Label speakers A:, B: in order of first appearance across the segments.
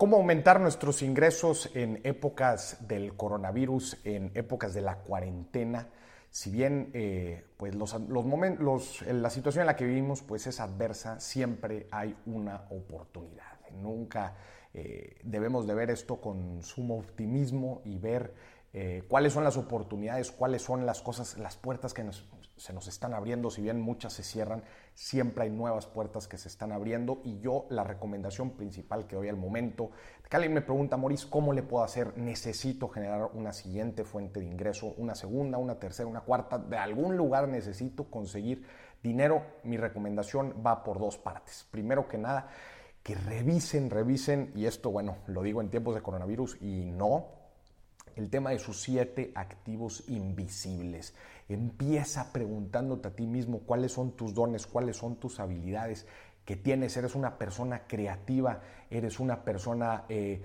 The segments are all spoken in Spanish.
A: ¿Cómo aumentar nuestros ingresos en épocas del coronavirus, en épocas de la cuarentena? Si bien eh, pues los, momentos, la situación en la que vivimos pues es adversa, siempre hay una oportunidad. Nunca eh, debemos de ver esto con sumo optimismo y ver eh, cuáles son las oportunidades, cuáles son las cosas, las puertas que se nos están abriendo, si bien muchas se cierran, siempre hay nuevas puertas que se están abriendo y yo la recomendación principal que doy al momento, que alguien me pregunta, Maurice, ¿cómo le puedo hacer? Necesito generar una siguiente fuente de ingreso, una segunda, una tercera, una cuarta, de algún lugar necesito conseguir dinero. Mi recomendación va por dos partes. Primero que nada, que revisen, revisen, y esto, bueno, lo digo en tiempos de coronavirus y no, el tema de sus siete activos invisibles. Empieza preguntándote a ti mismo cuáles son tus dones, cuáles son tus habilidades que tienes. Eres una persona creativa, eres una persona... Eh,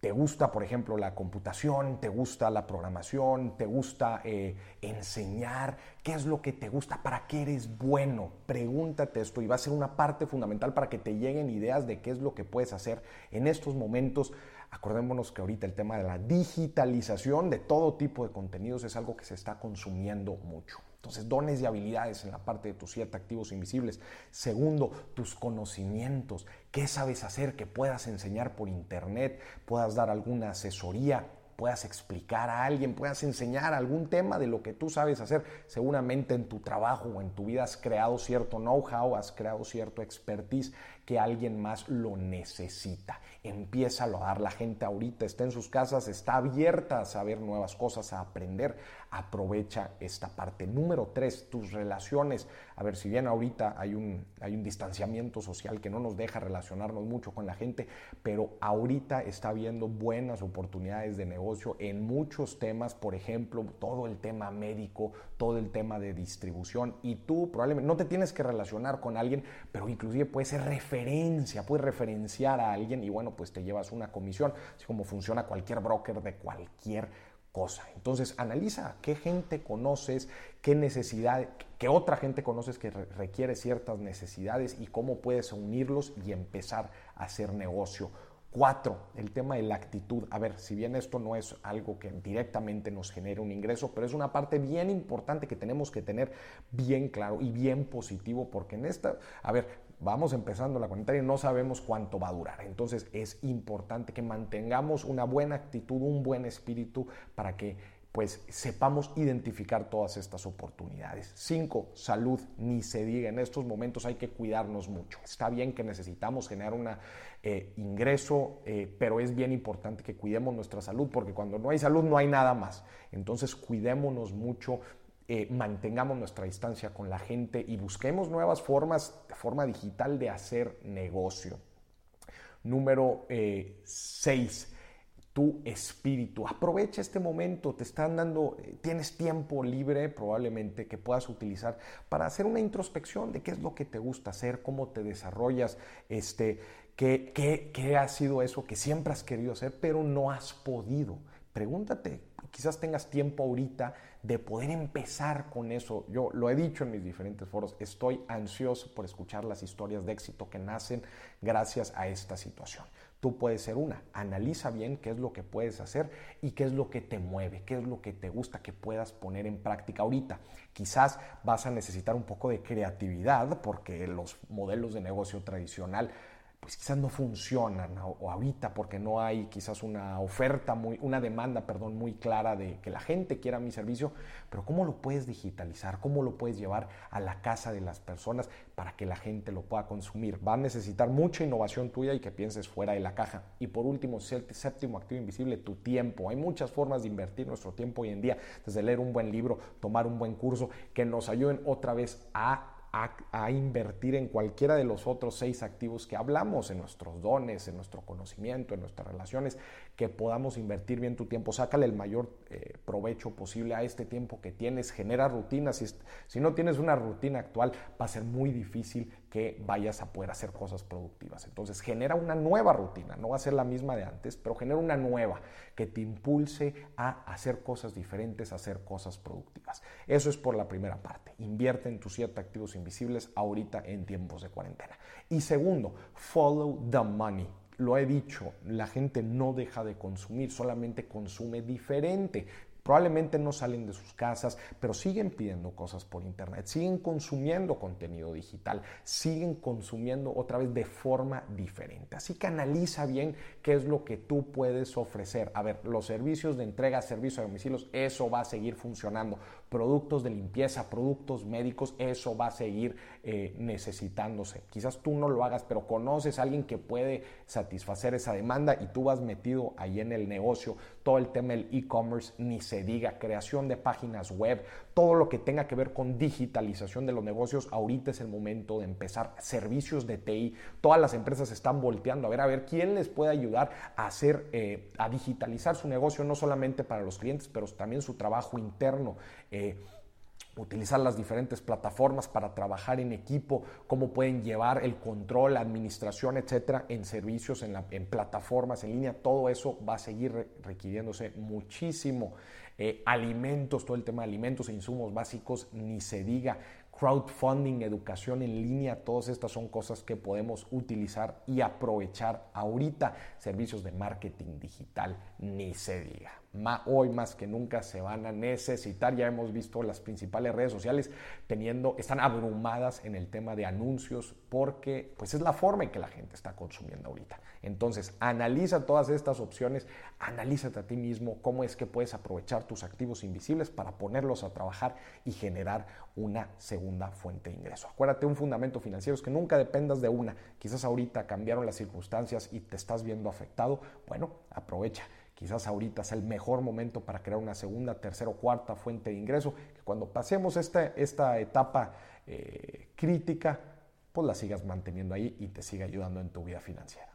A: te gusta, por ejemplo, la computación, te gusta la programación, te gusta eh, enseñar, qué es lo que te gusta, para qué eres bueno. Pregúntate esto y va a ser una parte fundamental para que te lleguen ideas de qué es lo que puedes hacer en estos momentos Acordémonos que ahorita el tema de la digitalización de todo tipo de contenidos es algo que se está consumiendo mucho. Entonces, dones y habilidades en la parte de tus siete activos invisibles. Segundo, tus conocimientos. ¿Qué sabes hacer que puedas enseñar por internet? Puedas dar alguna asesoría puedas explicar a alguien, puedas enseñar algún tema de lo que tú sabes hacer. Seguramente en tu trabajo o en tu vida has creado cierto know-how, has creado cierto expertise que alguien más lo necesita. Empieza a dar. La gente ahorita está en sus casas, está abierta a saber nuevas cosas, a aprender. Aprovecha esta parte. Número tres, tus relaciones. A ver, si bien ahorita hay un, hay un distanciamiento social que no nos deja relacionarnos mucho con la gente, pero ahorita está habiendo buenas oportunidades de negocio en muchos temas, por ejemplo, todo el tema médico, todo el tema de distribución y tú probablemente no te tienes que relacionar con alguien, pero inclusive puede ser referencia, puedes referenciar a alguien y bueno, pues te llevas una comisión, así como funciona cualquier broker de cualquier cosa. Entonces, analiza qué gente conoces, qué necesidad, qué otra gente conoces que requiere ciertas necesidades y cómo puedes unirlos y empezar a hacer negocio Cuatro, el tema de la actitud. A ver, si bien esto no es algo que directamente nos genere un ingreso, pero es una parte bien importante que tenemos que tener bien claro y bien positivo, porque en esta, a ver, vamos empezando la cuarentena y no sabemos cuánto va a durar. Entonces es importante que mantengamos una buena actitud, un buen espíritu para que pues sepamos identificar todas estas oportunidades. Cinco, salud, ni se diga, en estos momentos hay que cuidarnos mucho. Está bien que necesitamos generar un eh, ingreso, eh, pero es bien importante que cuidemos nuestra salud, porque cuando no hay salud no hay nada más. Entonces cuidémonos mucho, eh, mantengamos nuestra distancia con la gente y busquemos nuevas formas de forma digital de hacer negocio. Número seis, tu espíritu. Aprovecha este momento, te están dando, eh, tienes tiempo libre probablemente que puedas utilizar para hacer una introspección de qué es lo que te gusta hacer, cómo te desarrollas, este, qué, qué, qué ha sido eso que siempre has querido hacer, pero no has podido. Pregúntate, quizás tengas tiempo ahorita de poder empezar con eso. Yo lo he dicho en mis diferentes foros, estoy ansioso por escuchar las historias de éxito que nacen gracias a esta situación. Tú puedes ser una. Analiza bien qué es lo que puedes hacer y qué es lo que te mueve, qué es lo que te gusta que puedas poner en práctica ahorita. Quizás vas a necesitar un poco de creatividad porque los modelos de negocio tradicional pues quizás no funcionan o, ahorita porque no hay quizás una oferta muy, una demanda, perdón, muy clara de que la gente quiera mi servicio, pero ¿cómo lo puedes digitalizar? ¿Cómo lo puedes llevar a la casa de las personas para que la gente lo pueda consumir? Va a necesitar mucha innovación tuya y que pienses fuera de la caja. Y por último, séptimo activo invisible, tu tiempo. Hay muchas formas de invertir nuestro tiempo hoy en día, desde leer un buen libro, tomar un buen curso, que nos ayuden otra vez a a, invertir en cualquiera de los otros seis activos que hablamos, en nuestros dones, en nuestro conocimiento, en nuestras relaciones, que podamos invertir bien tu tiempo. Sácale el mayor eh, provecho posible a este tiempo que tienes, genera rutinas. Si, si no tienes una rutina actual, va a ser muy difícil que vayas a poder hacer cosas productivas. Entonces, genera una nueva rutina, no va a ser la misma de antes, pero genera una nueva que te impulse a hacer cosas diferentes, a hacer cosas productivas. Eso es por la primera parte. Invierte en tus siete activos invisibles ahorita en tiempos de cuarentena. Y segundo, follow the money lo he dicho, la gente no deja de consumir, solamente consume diferente. Probablemente no salen de sus casas, pero siguen pidiendo cosas por internet, siguen consumiendo contenido digital, siguen consumiendo otra vez de forma diferente. Así que analiza bien qué es lo que tú puedes ofrecer. A ver, los servicios de entrega, servicio a domicilios, eso va a seguir funcionando. Productos de limpieza, productos médicos, eso va a seguir eh, necesitándose. Quizás tú no lo hagas, pero conoces a alguien que puede satisfacer esa demanda y tú vas metido ahí en el negocio, todo el tema del e-commerce, ni se diga, creación de páginas web, todo lo que tenga que ver con digitalización de los negocios, ahorita es el momento de empezar. Servicios de TI, todas las empresas están volteando a ver, a ver quién les puede ayudar a hacer, eh, a digitalizar su negocio, no solamente para los clientes, pero también su trabajo interno. Eh, utilizar las diferentes plataformas para trabajar en equipo, cómo pueden llevar el control, la administración, etcétera, en servicios, en, plataformas, en línea, todo eso va a seguir requiriéndose muchísimo. Eh, alimentos, todo el tema de alimentos e insumos básicos, ni se diga crowdfunding, educación en línea, todas estas son cosas que podemos utilizar y aprovechar ahorita. Servicios de marketing digital, ni se diga. hoy más que nunca se van a necesitar. Ya hemos visto las principales redes sociales teniendo, están abrumadas en el tema de anuncios porque pues es la forma en que la gente está consumiendo ahorita. Entonces, analiza todas estas opciones, analízate a ti mismo cómo es que puedes aprovechar tus activos invisibles para ponerlos a trabajar y generar una segunda fuente de ingreso. Acuérdate, un fundamento financiero es que nunca dependas de una. Quizás ahorita cambiaron las circunstancias y te estás viendo afectado. Bueno, aprovecha. Quizás ahorita es el mejor momento para crear una segunda, tercera o cuarta fuente de ingreso, que cuando pasemos esta, esta etapa eh, crítica, pues la sigas manteniendo ahí y te siga ayudando en tu vida financiera.